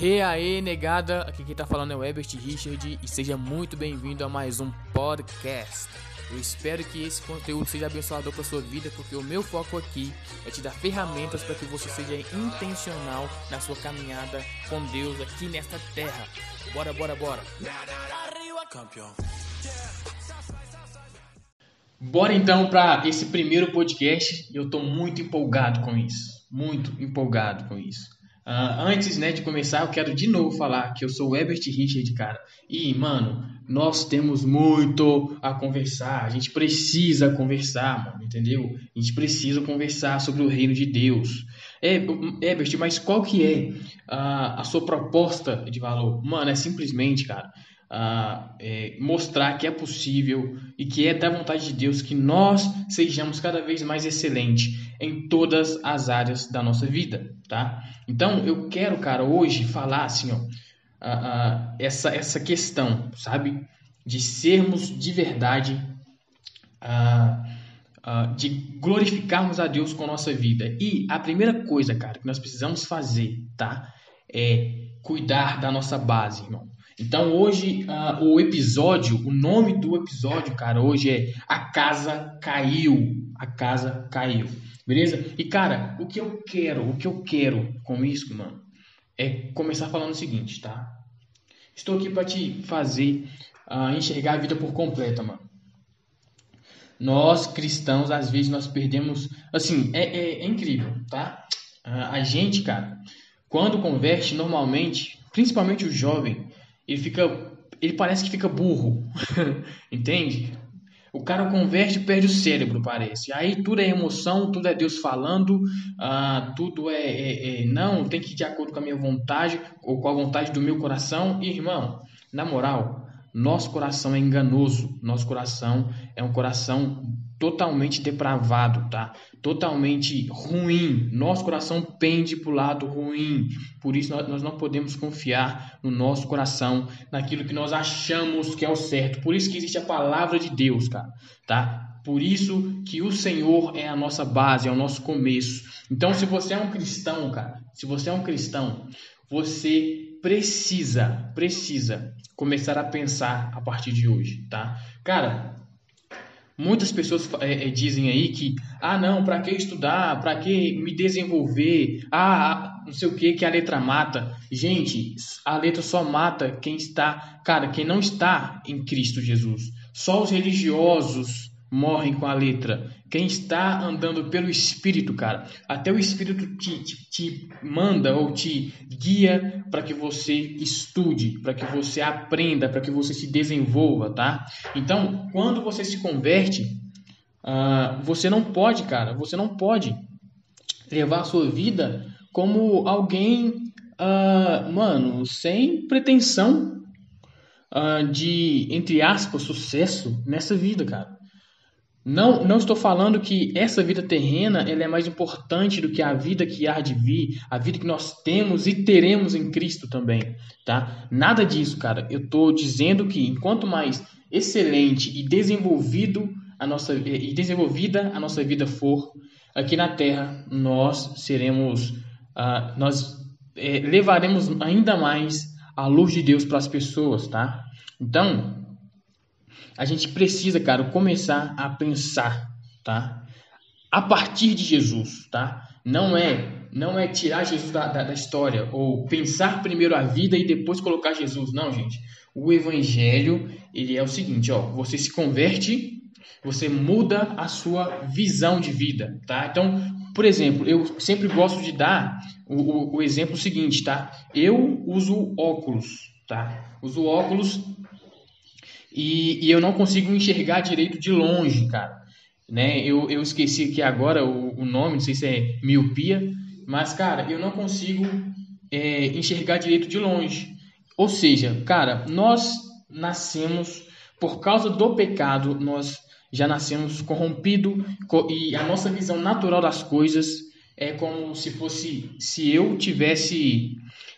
E aí, negada, aqui quem tá falando é o Ebert Richard e seja muito bem-vindo a mais um podcast. Eu espero que esse conteúdo seja abençoador para sua vida, porque o meu foco aqui é te dar ferramentas para que você seja intencional na sua caminhada com Deus aqui nesta terra. Bora, bora, bora. Bora então para esse primeiro podcast. Eu tô muito empolgado com isso, muito empolgado com isso. Uh, antes né, de começar, eu quero de novo falar que eu sou o Ebert Richard, cara. E, mano, nós temos muito a conversar. A gente precisa conversar, mano, entendeu? A gente precisa conversar sobre o reino de Deus. É, Ebert, mas qual que é a, a sua proposta de valor? Mano, é simplesmente, cara, é, mostrar que é possível e que é da vontade de Deus que nós sejamos cada vez mais excelentes em todas as áreas da nossa vida, tá? Então eu quero, cara, hoje falar assim, ó, essa essa questão, sabe, de sermos de verdade, de glorificarmos a Deus com a nossa vida. E a primeira coisa, cara, que nós precisamos fazer, tá, é cuidar da nossa base, irmão. Então hoje uh, o episódio, o nome do episódio, cara, hoje é A Casa Caiu. A Casa Caiu. Beleza? E cara, o que eu quero, o que eu quero com isso, mano, é começar falando o seguinte, tá? Estou aqui para te fazer uh, enxergar a vida por completa, mano. Nós cristãos, às vezes, nós perdemos. Assim, é, é, é incrível, tá? Uh, a gente, cara, quando converte, normalmente, principalmente o jovem, ele fica. Ele parece que fica burro. Entende? O cara converte e perde o cérebro, parece. Aí tudo é emoção, tudo é Deus falando, ah, tudo é, é, é, Não, tem que ir de acordo com a minha vontade ou com a vontade do meu coração. Irmão, na moral, nosso coração é enganoso. Nosso coração é um coração totalmente depravado, tá? Totalmente ruim. Nosso coração pende para o lado ruim. Por isso nós não podemos confiar no nosso coração, naquilo que nós achamos que é o certo. Por isso que existe a palavra de Deus, cara, tá? Por isso que o Senhor é a nossa base, é o nosso começo. Então, se você é um cristão, cara, se você é um cristão, você precisa, precisa começar a pensar a partir de hoje, tá? Cara, Muitas pessoas é, é, dizem aí que, ah, não, para que estudar? Para que me desenvolver? Ah, não sei o que, que a letra mata. Gente, a letra só mata quem está, cara, quem não está em Cristo Jesus. Só os religiosos morrem com a letra. Quem está andando pelo Espírito, cara, até o Espírito te, te, te manda ou te guia para que você estude, para que você aprenda, para que você se desenvolva, tá? Então, quando você se converte, uh, você não pode, cara, você não pode levar a sua vida como alguém, uh, mano, sem pretensão uh, de, entre aspas, sucesso nessa vida, cara. Não, não estou falando que essa vida terrena ela é mais importante do que a vida que há de vir, a vida que nós temos e teremos em Cristo também, tá? Nada disso, cara. Eu estou dizendo que enquanto mais excelente e desenvolvido a nossa e desenvolvida a nossa vida for aqui na Terra, nós seremos, uh, nós é, levaremos ainda mais a luz de Deus para as pessoas, tá? Então a gente precisa, cara, começar a pensar, tá? A partir de Jesus, tá? Não é, não é tirar Jesus da, da, da história ou pensar primeiro a vida e depois colocar Jesus, não, gente. O evangelho, ele é o seguinte, ó, você se converte, você muda a sua visão de vida, tá? Então, por exemplo, eu sempre gosto de dar o, o, o exemplo seguinte, tá? Eu uso óculos, tá? Uso óculos e, e eu não consigo enxergar direito de longe, cara. Né? Eu, eu esqueci aqui agora o, o nome, não sei se é miopia, mas, cara, eu não consigo é, enxergar direito de longe. Ou seja, cara, nós nascemos por causa do pecado, nós já nascemos corrompido e a nossa visão natural das coisas é como se fosse se eu tivesse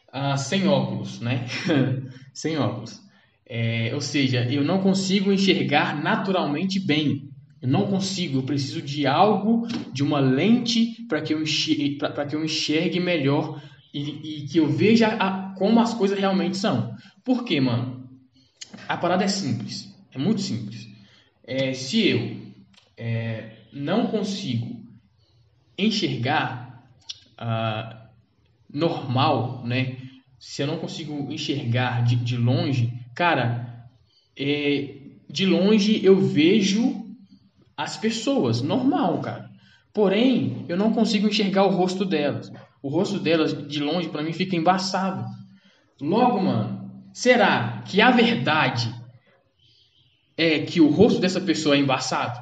uh, sem óculos, né? sem óculos. É, ou seja, eu não consigo enxergar naturalmente bem. Eu não consigo, eu preciso de algo, de uma lente para que, eu enxergue, que eu enxergue melhor e, e que eu veja a, como as coisas realmente são. Por quê, mano? A parada é simples, é muito simples. É, se eu é, não consigo enxergar ah, normal, né? Se eu não consigo enxergar de, de longe, cara, é, de longe eu vejo as pessoas, normal, cara. Porém, eu não consigo enxergar o rosto delas. O rosto delas de longe para mim fica embaçado. Logo, mano, será que a verdade é que o rosto dessa pessoa é embaçado?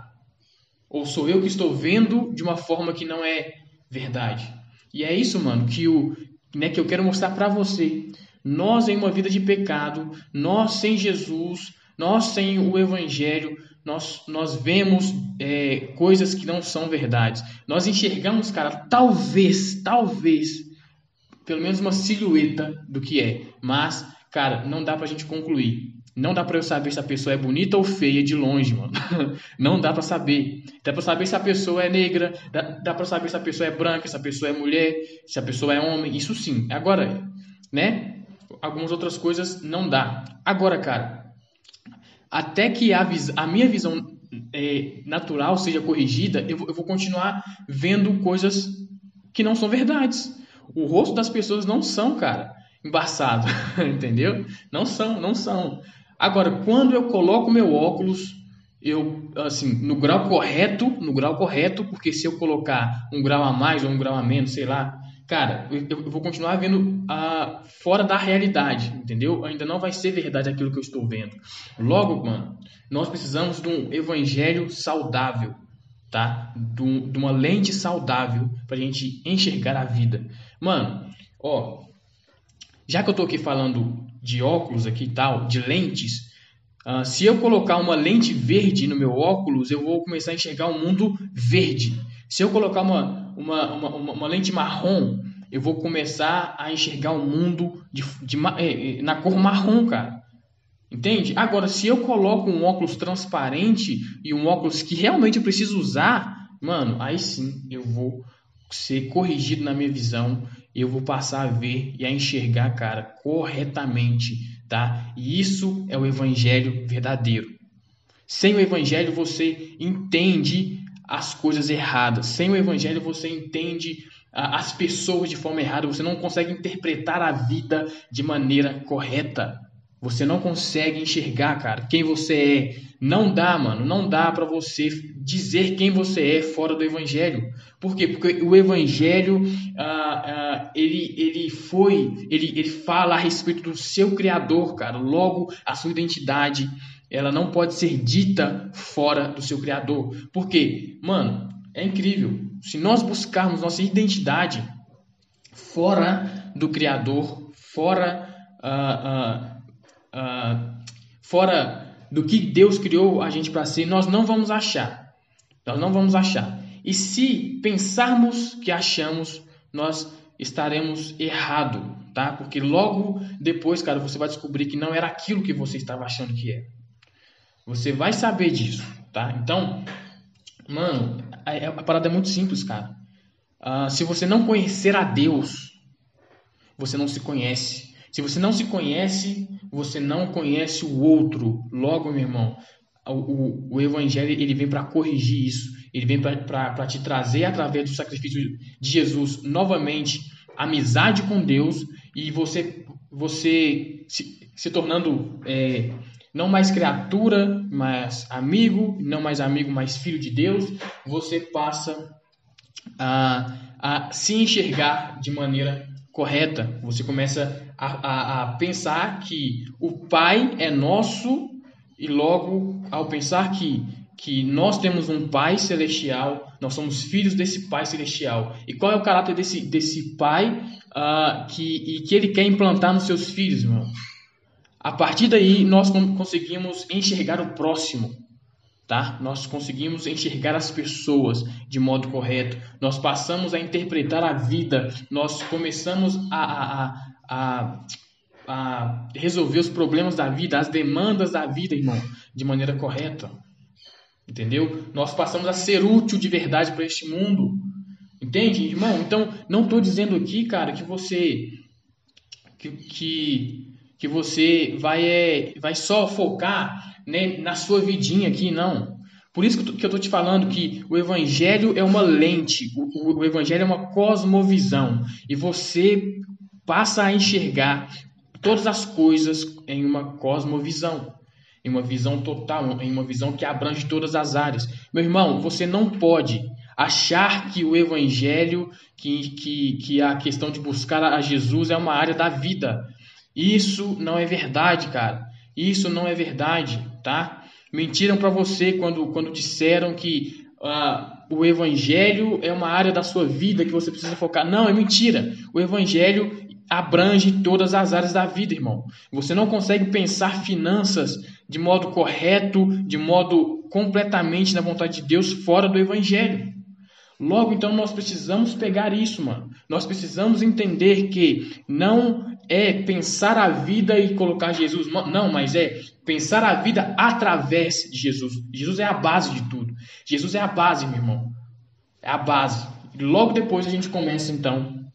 Ou sou eu que estou vendo de uma forma que não é verdade? E é isso, mano, que o né, que eu quero mostrar para você. Nós em uma vida de pecado, nós sem Jesus, nós sem o evangelho, nós, nós vemos é, coisas que não são verdades. Nós enxergamos, cara, talvez, talvez, pelo menos uma silhueta do que é. Mas, cara, não dá pra gente concluir. Não dá pra eu saber se a pessoa é bonita ou feia de longe, mano. Não dá pra saber. Dá pra saber se a pessoa é negra, dá, dá pra saber se a pessoa é branca, se a pessoa é mulher, se a pessoa é homem. Isso sim. Agora, né? Algumas outras coisas não dá. Agora, cara, até que a, a minha visão é, natural seja corrigida, eu, eu vou continuar vendo coisas que não são verdades. O rosto das pessoas não são, cara, embaçado, entendeu? Não são, não são. Agora, quando eu coloco meu óculos, eu assim, no grau correto, no grau correto, porque se eu colocar um grau a mais ou um grau a menos, sei lá, cara, eu, vou continuar vendo uh, fora da realidade, entendeu? Ainda não vai ser verdade aquilo que eu estou vendo. Logo, mano, nós precisamos de um evangelho saudável, tá? De, de uma lente saudável para a gente enxergar a vida. Mano, ó, já que eu tô aqui falando de óculos aqui e tal, de lentes, uh, se eu colocar uma lente verde no meu óculos, eu vou começar a enxergar um mundo verde. Se eu colocar uma, uma, uma, uma lente marrom, eu vou começar a enxergar o mundo de, de, de, na cor marrom, cara. Entende? Agora, se eu coloco um óculos transparente e um óculos que realmente eu preciso usar, mano, aí sim eu vou ser corrigido na minha visão, eu vou passar a ver e a enxergar, cara, corretamente, tá? E isso é o evangelho verdadeiro. Sem o evangelho você entende as coisas erradas. Sem o evangelho você entende as pessoas de forma errada, você não consegue interpretar a vida de maneira correta. Você não consegue enxergar, cara, quem você é. Não dá, mano, não dá para você dizer quem você é fora do evangelho. Por quê? Porque o evangelho, ah, ah, ele, ele foi, ele, ele fala a respeito do seu criador, cara. Logo, a sua identidade, ela não pode ser dita fora do seu criador. Por quê? Mano, é incrível. Se nós buscarmos nossa identidade fora do criador, fora... Ah, uh, fora do que Deus criou a gente para ser, nós não vamos achar. Nós não vamos achar. E se pensarmos que achamos, nós estaremos errado, tá? Porque logo depois, cara, você vai descobrir que não era aquilo que você estava achando que era. Você vai saber disso, tá? Então, mano, a, a parada é muito simples, cara. Uh, se você não conhecer a Deus, você não se conhece. Se você não se conhece, você não conhece o outro. Logo, meu irmão, o, o, o evangelho ele vem para corrigir isso. Ele vem para te trazer, através do sacrifício de Jesus, novamente, amizade com Deus e você, você se, se tornando é, não mais criatura, mas amigo, não mais amigo, mas filho de Deus, você passa a, a se enxergar de maneira correta. Você começa a, a, a pensar que o Pai é nosso e logo ao pensar que que nós temos um Pai celestial, nós somos filhos desse Pai celestial. E qual é o caráter desse, desse Pai uh, que, e que ele quer implantar nos seus filhos, irmão? A partir daí, nós conseguimos enxergar o próximo tá? Nós conseguimos enxergar as pessoas de modo correto, nós passamos a interpretar a vida, nós começamos a, a, a, a, resolver os problemas da vida, as demandas da vida, irmão, de maneira correta. Entendeu? Nós passamos a ser útil de verdade para este mundo. Entende, irmão? Então, não estou dizendo aqui, cara, que você que, que, que você vai, é, vai só focar né, na sua vidinha aqui, não. Por isso que eu estou te falando que o Evangelho é uma lente, o, o Evangelho é uma cosmovisão, e você passa a enxergar todas as coisas em uma cosmovisão, em uma visão total, em uma visão que abrange todas as áreas. Meu irmão, você não pode achar que o evangelho, que, que, que a questão de buscar a Jesus é uma área da vida. Isso não é verdade, cara. Isso não é verdade, tá? Mentiram para você quando, quando disseram que uh, o evangelho é uma área da sua vida que você precisa focar. Não, é mentira. O evangelho abrange todas as áreas da vida, irmão. Você não consegue pensar finanças de modo correto, de modo completamente na vontade de Deus fora do evangelho. Logo, então, nós precisamos pegar isso, mano. Nós precisamos entender que não é pensar a vida e colocar Jesus. Não, mas é pensar a vida através de Jesus. Jesus é a base de tudo. Jesus é a base, meu irmão. É a base. Logo depois a gente começa, então,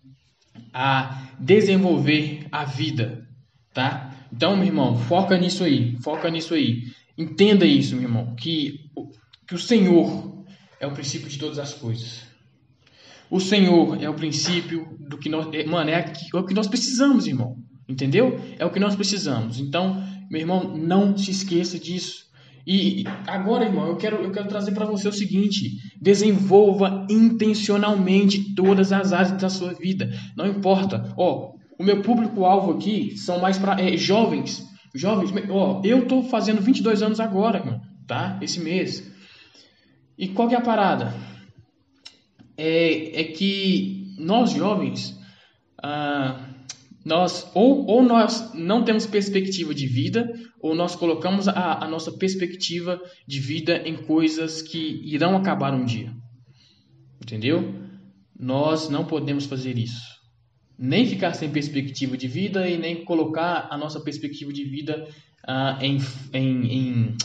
a desenvolver a vida, tá? Então, meu irmão, foca nisso aí. Foca nisso aí. Entenda isso, meu irmão. Que, que o Senhor é o princípio de todas as coisas. O Senhor é o princípio do que nós. É, mano, é, é o que nós precisamos, irmão. Entendeu? É o que nós precisamos. Então, meu irmão, não se esqueça disso. E agora, irmão, eu quero, eu quero trazer para você o seguinte: desenvolva intencionalmente todas as áreas da sua vida. Não importa. Ó, o meu público-alvo aqui são mais para é, jovens. Jovens, ó, eu tô fazendo 22 anos agora, irmão, tá? Esse mês. E qual que é a parada? É, é que nós jovens, ah, nós ou, ou nós não temos perspectiva de vida, ou nós colocamos a, a nossa perspectiva de vida em coisas que irão acabar um dia. Entendeu? Nós não podemos fazer isso. Nem ficar sem perspectiva de vida e nem colocar a nossa perspectiva de vida ah, em, em, em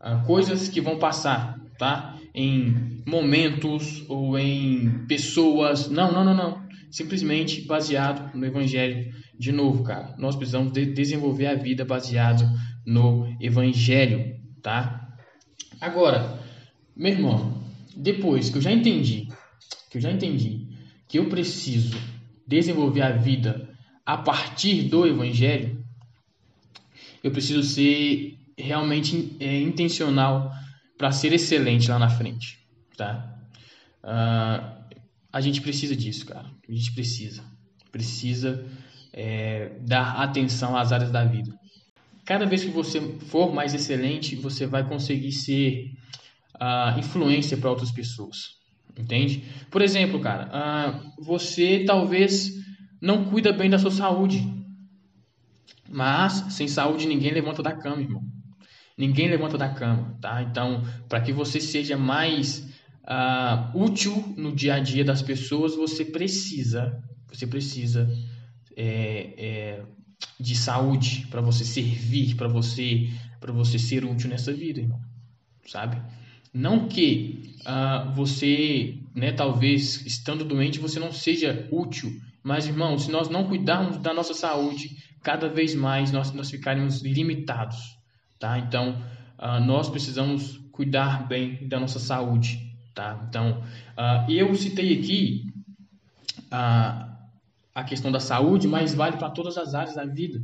ah, coisas que vão passar, tá? Em momentos ou em pessoas. Não, não, não, não. Simplesmente baseado no Evangelho. De novo, cara, nós precisamos de desenvolver a vida baseado no Evangelho, tá? Agora, meu irmão, depois que eu já entendi, que eu já entendi que eu preciso desenvolver a vida a partir do Evangelho, eu preciso ser realmente é, intencional para ser excelente lá na frente, tá? Uh, a gente precisa disso, cara. A gente precisa. Precisa é, dar atenção às áreas da vida. Cada vez que você for mais excelente, você vai conseguir ser uh, influência para outras pessoas. Entende? Por exemplo, cara, uh, você talvez não cuida bem da sua saúde. Mas sem saúde ninguém levanta da cama, irmão. Ninguém levanta da cama, tá? Então, para que você seja mais uh, útil no dia a dia das pessoas, você precisa, você precisa é, é, de saúde para você servir, para você, para você ser útil nessa vida, irmão. Sabe? Não que uh, você, né, talvez estando doente, você não seja útil, mas, irmão, se nós não cuidarmos da nossa saúde, cada vez mais nós, nós ficaremos limitados tá? Então, uh, nós precisamos cuidar bem da nossa saúde, tá? Então, uh, eu citei aqui uh, a questão da saúde, mas vale para todas as áreas da vida.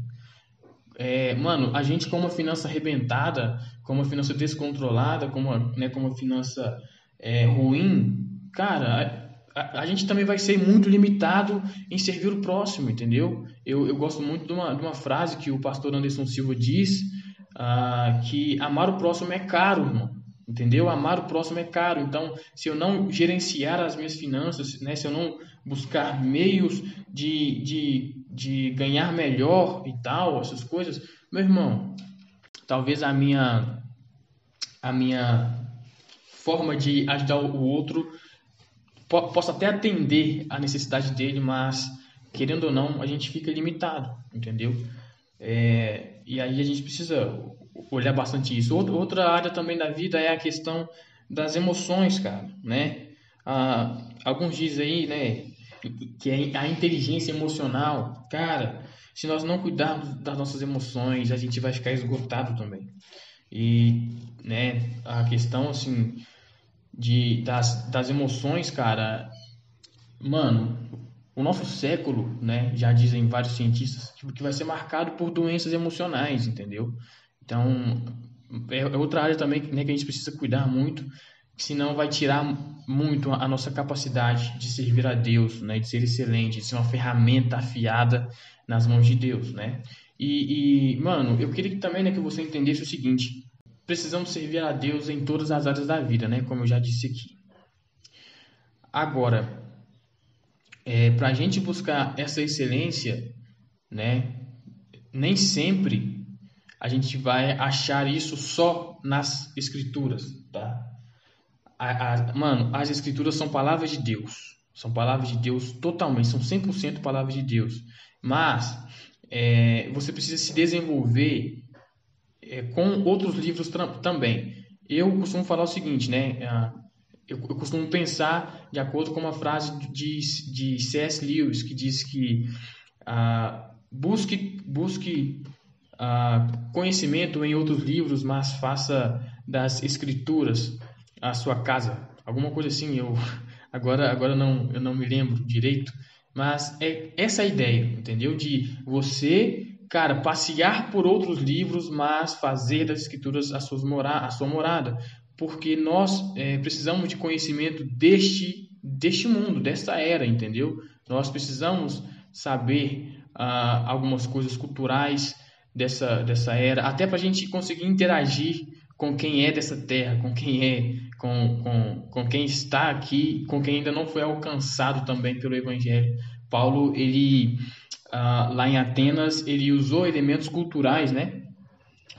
É, mano, a gente com uma finança arrebentada, com uma finança descontrolada, com uma, né, com uma finança é, ruim, cara, a, a, gente também vai ser muito limitado em servir o próximo, entendeu? Eu, eu gosto muito de uma, de uma frase que o pastor Anderson Silva diz, ah, que amar o próximo é caro, irmão. Entendeu? Amar o próximo é caro. Então, se eu não gerenciar as minhas finanças, né, se eu não buscar meios de, de, de ganhar melhor e tal, essas coisas, meu irmão, talvez a minha, a minha forma de ajudar o outro possa até atender a necessidade dele, mas querendo ou não, a gente fica limitado, entendeu? É, e aí a gente precisa olhar bastante isso. Outra área também da vida é a questão das emoções, cara, né? A, alguns dizem aí, né, que é a inteligência emocional, cara, se nós não cuidarmos das nossas emoções, a gente vai ficar esgotado também. E, né, a questão, assim, de, das, das emoções, cara, mano, o nosso século, né, já dizem vários cientistas, tipo, que vai ser marcado por doenças emocionais, entendeu? Então, é, é outra área também né, que a gente precisa cuidar muito, senão vai tirar muito a nossa capacidade de servir a Deus, né, de ser excelente, de ser uma ferramenta afiada nas mãos de Deus, né? E, e mano, eu queria que também né, que você entendesse o seguinte: precisamos servir a Deus em todas as áreas da vida, né? Como eu já disse aqui. Agora, é, para a gente buscar essa excelência, né? Nem sempre a gente vai achar isso só nas escrituras, tá? A, a, mano, as escrituras são palavras de Deus. São palavras de Deus totalmente, são 100% palavras de Deus. Mas é, você precisa se desenvolver é, com outros livros também. Eu costumo falar o seguinte, né? Eu, eu, costumo pensar de acordo com uma frase de, de C.S. Lewis que diz que ah, busque, busque ah, conhecimento em outros livros, mas faça das escrituras a sua casa. Alguma coisa assim, eu agora, agora não, eu não me lembro direito, mas é essa a ideia, entendeu? De você, cara, passear por outros livros, mas fazer das escrituras a, suas mora a sua morada. Porque nós é, precisamos de conhecimento deste, deste mundo, desta era, entendeu? Nós precisamos saber ah, algumas coisas culturais dessa, dessa era, até para a gente conseguir interagir com quem é dessa terra, com quem é, com, com, com quem está aqui, com quem ainda não foi alcançado também pelo Evangelho. Paulo, ele uh, lá em Atenas, ele usou elementos culturais, né,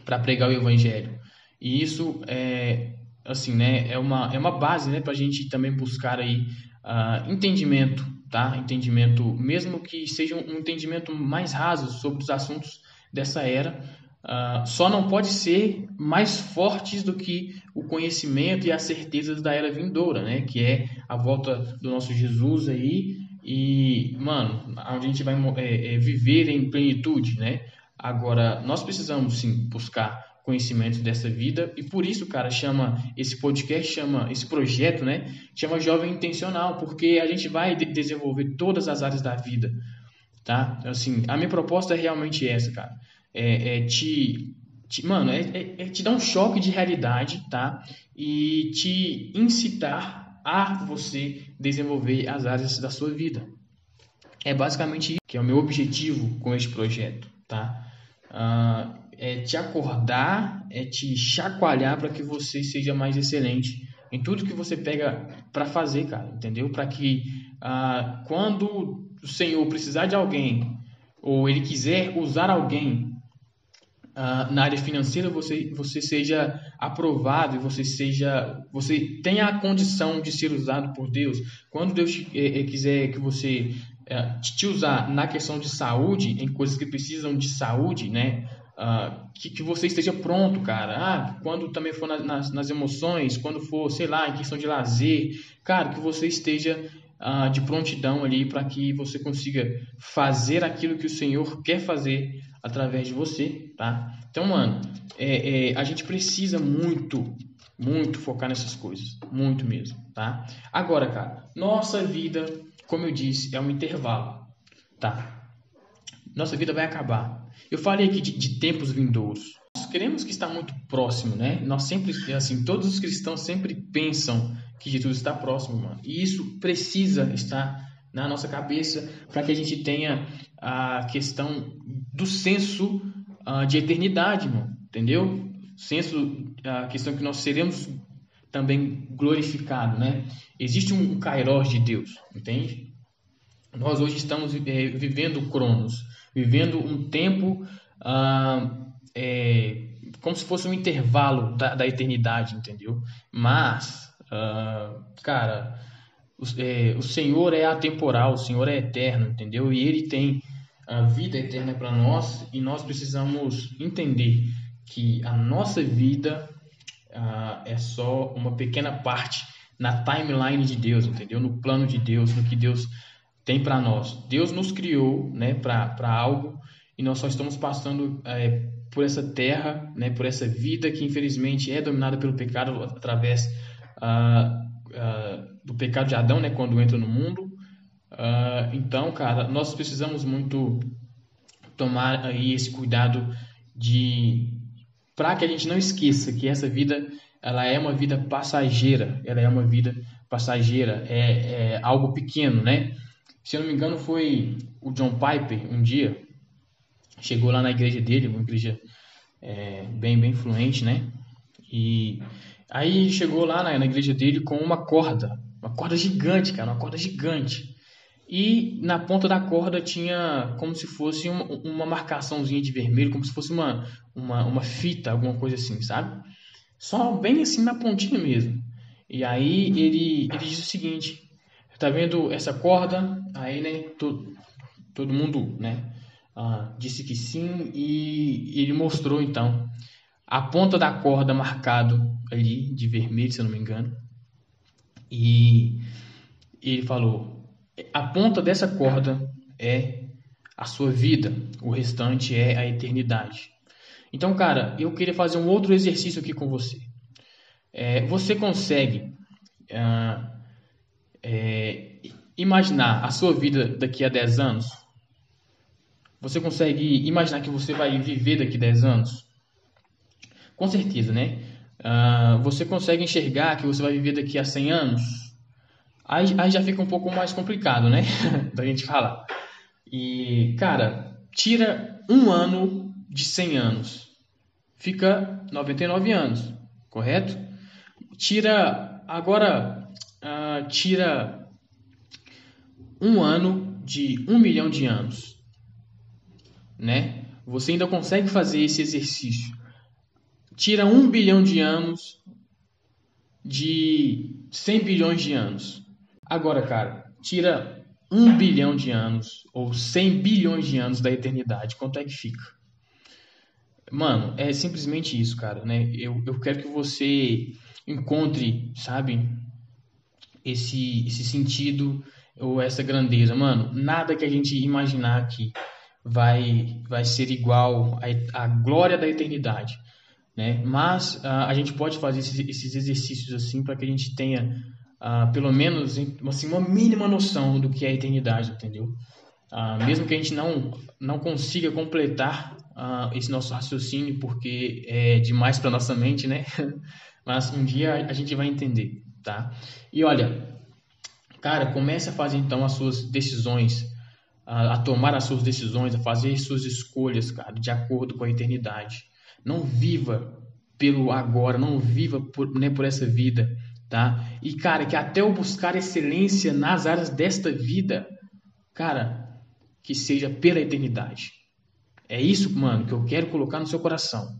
para pregar o Evangelho. E isso é, assim, né, é uma, é uma base, né, para a gente também buscar aí uh, entendimento, tá? Entendimento, mesmo que seja um entendimento mais raso sobre os assuntos dessa era, Uh, só não pode ser mais fortes do que o conhecimento e as certezas da era vindoura, né? Que é a volta do nosso Jesus aí e, mano, a gente vai é, é, viver em plenitude, né? Agora, nós precisamos sim buscar conhecimento dessa vida e por isso, cara, chama esse podcast, chama esse projeto, né? Chama Jovem Intencional, porque a gente vai de desenvolver todas as áreas da vida, tá? Assim, a minha proposta é realmente essa, cara é, é te, te, Mano, é, é, é te dar um choque de realidade, tá? E te incitar a você desenvolver as áreas da sua vida. É basicamente isso que é o meu objetivo com este projeto, tá? Uh, é te acordar, é te chacoalhar para que você seja mais excelente em tudo que você pega para fazer, cara, entendeu? Para que uh, quando o Senhor precisar de alguém ou ele quiser usar alguém uh, na área financeira você, você seja aprovado e você seja você tenha a condição de ser usado por Deus. Quando Deus eh, eh, quiser que você eh, te usar na questão de saúde, em coisas que precisam de saúde, né? Uh, que, que você esteja pronto, cara. Ah, quando também for na, nas, nas emoções, quando for, sei lá, em questão de lazer, cara, que você esteja uh, de prontidão ali para que você consiga fazer aquilo que o Senhor quer fazer através de você, tá? Então, mano, é, é, a gente precisa muito, muito focar nessas coisas, muito mesmo, tá? Agora, cara, nossa vida, como eu disse, é um intervalo, tá? Nossa vida vai acabar. Eu falei aqui de, de tempos vindouros. Nós queremos que está muito próximo, né? Nós sempre, assim, todos os cristãos sempre pensam que Jesus está próximo, mano. E isso precisa estar na nossa cabeça para que a gente tenha a questão do senso uh, de eternidade, mano, entendeu? Senso, a questão que nós seremos também glorificados, né? Existe um kairos de Deus, entende? Nós hoje estamos é, vivendo Cronos, vivendo um tempo uh, é, como se fosse um intervalo da, da eternidade, entendeu? Mas, uh, cara, o, é, o Senhor é atemporal, o Senhor é eterno, entendeu? E Ele tem a vida eterna para nós e nós precisamos entender que a nossa vida uh, é só uma pequena parte na timeline de Deus, entendeu? No plano de Deus, no que Deus tem para nós. Deus nos criou, né, para algo e nós só estamos passando é, por essa terra, né, por essa vida que infelizmente é dominada pelo pecado através uh, uh, do pecado de Adão, né, quando entra no mundo. Uh, então, cara, nós precisamos muito tomar aí esse cuidado de para que a gente não esqueça que essa vida ela é uma vida passageira, ela é uma vida passageira, é, é algo pequeno, né? Se eu não me engano, foi o John Piper um dia chegou lá na igreja dele, uma igreja é, bem bem influente, né? E aí chegou lá na, na igreja dele com uma corda, uma corda gigante, cara, uma corda gigante. E na ponta da corda tinha como se fosse uma, uma marcaçãozinha de vermelho, como se fosse uma, uma, uma fita, alguma coisa assim, sabe? Só bem assim na pontinha mesmo. E aí ele, ele diz o seguinte: tá vendo essa corda? Aí, né, todo, todo mundo, né, ah, disse que sim e ele mostrou então a ponta da corda marcado ali de vermelho, se eu não me engano. E ele falou: a ponta dessa corda é a sua vida, o restante é a eternidade. Então, cara, eu queria fazer um outro exercício aqui com você. É, você consegue ah, é, imaginar a sua vida daqui a 10 anos? Você consegue imaginar que você vai viver daqui a 10 anos? Com certeza, né? Uh, você consegue enxergar que você vai viver daqui a 100 anos? Aí, aí já fica um pouco mais complicado, né? da gente falar. E, cara, tira um ano de 100 anos. Fica 99 anos, correto? Tira, agora, uh, tira um ano de um milhão de anos, né? Você ainda consegue fazer esse exercício. Tira um bilhão de anos de 100 bilhões de anos. Agora, cara, tira um bilhão de anos ou 100 bilhões de anos da eternidade. Quanto é que fica? Mano, é simplesmente isso, cara, né? Eu, eu quero que você encontre, sabe, esse, esse sentido ou essa grandeza. Mano, nada que a gente imaginar aqui vai, vai ser igual à, à glória da eternidade. Né? Mas uh, a gente pode fazer esses, esses exercícios assim para que a gente tenha uh, pelo menos assim, uma mínima noção do que é a eternidade, entendeu? Uh, mesmo que a gente não, não consiga completar esse nosso raciocínio porque é demais para nossa mente, né? Mas um dia a gente vai entender, tá? E olha, cara, comece a fazer então as suas decisões a, a, tomar as suas decisões, a fazer suas escolhas, cara, de acordo com a eternidade. Não viva pelo agora, não viva por, né, por essa vida, tá? E, cara, que até eu buscar excelência nas áreas desta vida, cara, que seja pela eternidade. É isso, mano, que eu quero colocar no seu coração.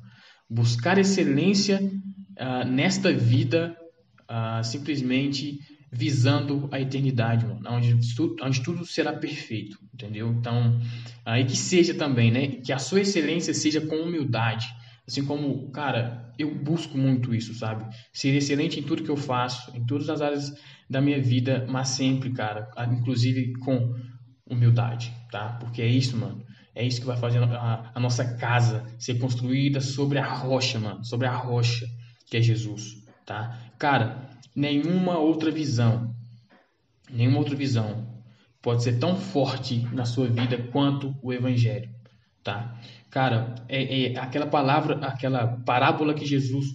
Buscar excelência uh, nesta vida, uh, simplesmente visando a eternidade, mano, onde, tudo, onde tudo será perfeito, entendeu? Então, aí que seja também, né? Que a sua excelência seja com humildade. Assim como, cara, eu busco muito isso, sabe? Ser excelente em tudo que eu faço, em todas as áreas da minha vida, mas sempre, cara, inclusive com humildade, tá? Porque é isso, mano. É isso que vai fazer a, a nossa casa ser construída sobre a rocha, mano. Sobre a rocha que é Jesus, tá? Cara, nenhuma outra visão, nenhuma outra visão pode ser tão forte na sua vida quanto o Evangelho, tá? Cara, é, é aquela palavra, aquela parábola que Jesus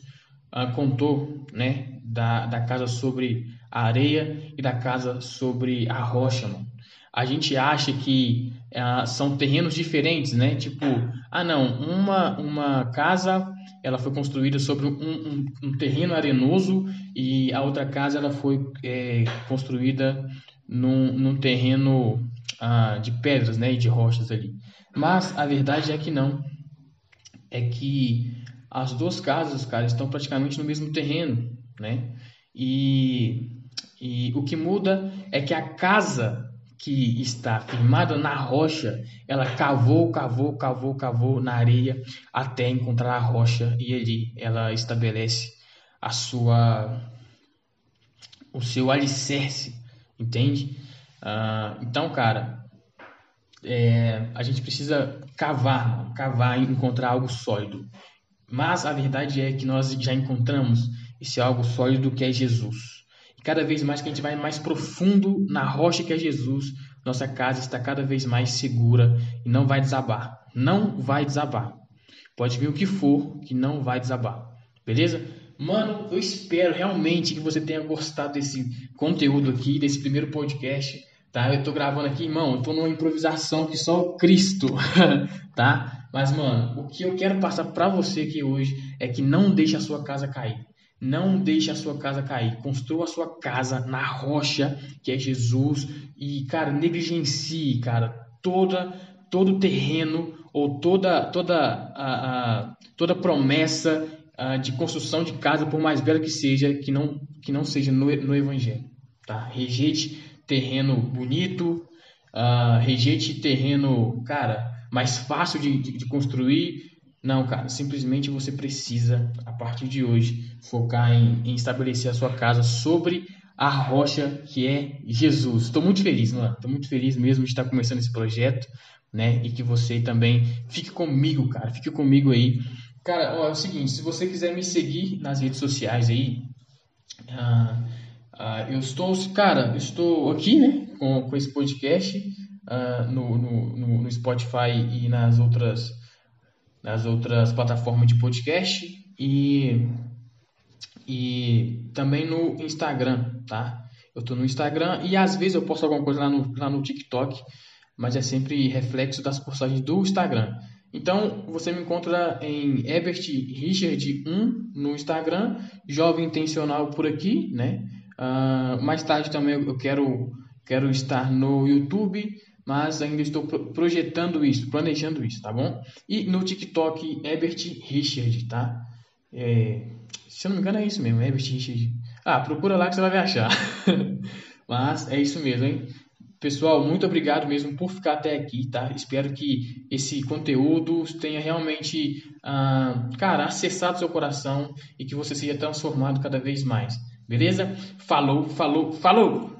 ah, contou, né, da, da casa sobre a areia e da casa sobre a rocha, mano. A gente acha que ah, são terrenos diferentes, né? Tipo, ah não, uma, uma casa ela foi construída sobre um, um, um terreno arenoso e a outra casa ela foi é, construída num, num terreno ah, de pedras né, e de rochas ali. Mas a verdade é que não. É que as duas casas, cara, estão praticamente no mesmo terreno, né? E, e o que muda é que a casa que está firmada na rocha, ela cavou, cavou, cavou, cavou na areia até encontrar a rocha e ali ela estabelece a sua o seu alicerce, entende? Uh, então, cara, é, a gente precisa cavar, cavar e encontrar algo sólido. Mas a verdade é que nós já encontramos esse algo sólido que é Jesus. Cada vez mais que a gente vai mais profundo na rocha que é Jesus, nossa casa está cada vez mais segura e não vai desabar. Não vai desabar. Pode vir o que for, que não vai desabar. Beleza? Mano, eu espero realmente que você tenha gostado desse conteúdo aqui, desse primeiro podcast, tá? Eu tô gravando aqui, irmão, eu tô numa improvisação que só Cristo, tá? Mas, mano, o que eu quero passar para você aqui hoje é que não deixe a sua casa cair. Não deixe a sua casa cair. Construa a sua casa na rocha, que é Jesus. E, cara, negligencie, cara, toda, todo terreno ou toda, toda, a, a, toda promessa a, de construção de casa, por mais bela que seja, que não, que não seja no, no Evangelho. Tá? Rejeite terreno bonito, uh, rejeite terreno, cara, mais fácil de, de, de construir não, cara, simplesmente você precisa, a partir de hoje, focar em, em estabelecer a sua casa sobre a rocha que é Jesus. Estou muito feliz, mano. Estou muito feliz mesmo de estar começando esse projeto, né? E que você também fique comigo, cara. Fique comigo aí. Cara, ó, é o seguinte, se você quiser me seguir nas redes sociais aí, uh, uh, eu estou, cara, eu estou aqui, né? Com, com esse podcast uh, no, no, no Spotify e nas outras nas outras plataformas de podcast e, e também no Instagram, tá? Eu tô no Instagram e às vezes eu posto alguma coisa lá no, lá no TikTok, mas é sempre reflexo das postagens do Instagram. Então, você me encontra em Ebert Richard 1 no Instagram, Jovem Intencional por aqui, né? Uh, mais tarde também eu quero, quero estar no YouTube, mas ainda estou projetando isso, planejando isso, tá bom? E no TikTok, Ebert Richard, tá? É, se eu não me engano é isso mesmo, Ebert Richard. Ah, procura lá que você vai achar. mas é isso mesmo, hein? Pessoal, muito obrigado mesmo por ficar até aqui, tá? Espero que esse conteúdo tenha realmente, ah, cara, acessado seu coração e que você seja transformado cada vez mais. Beleza? Falou, falou, falou!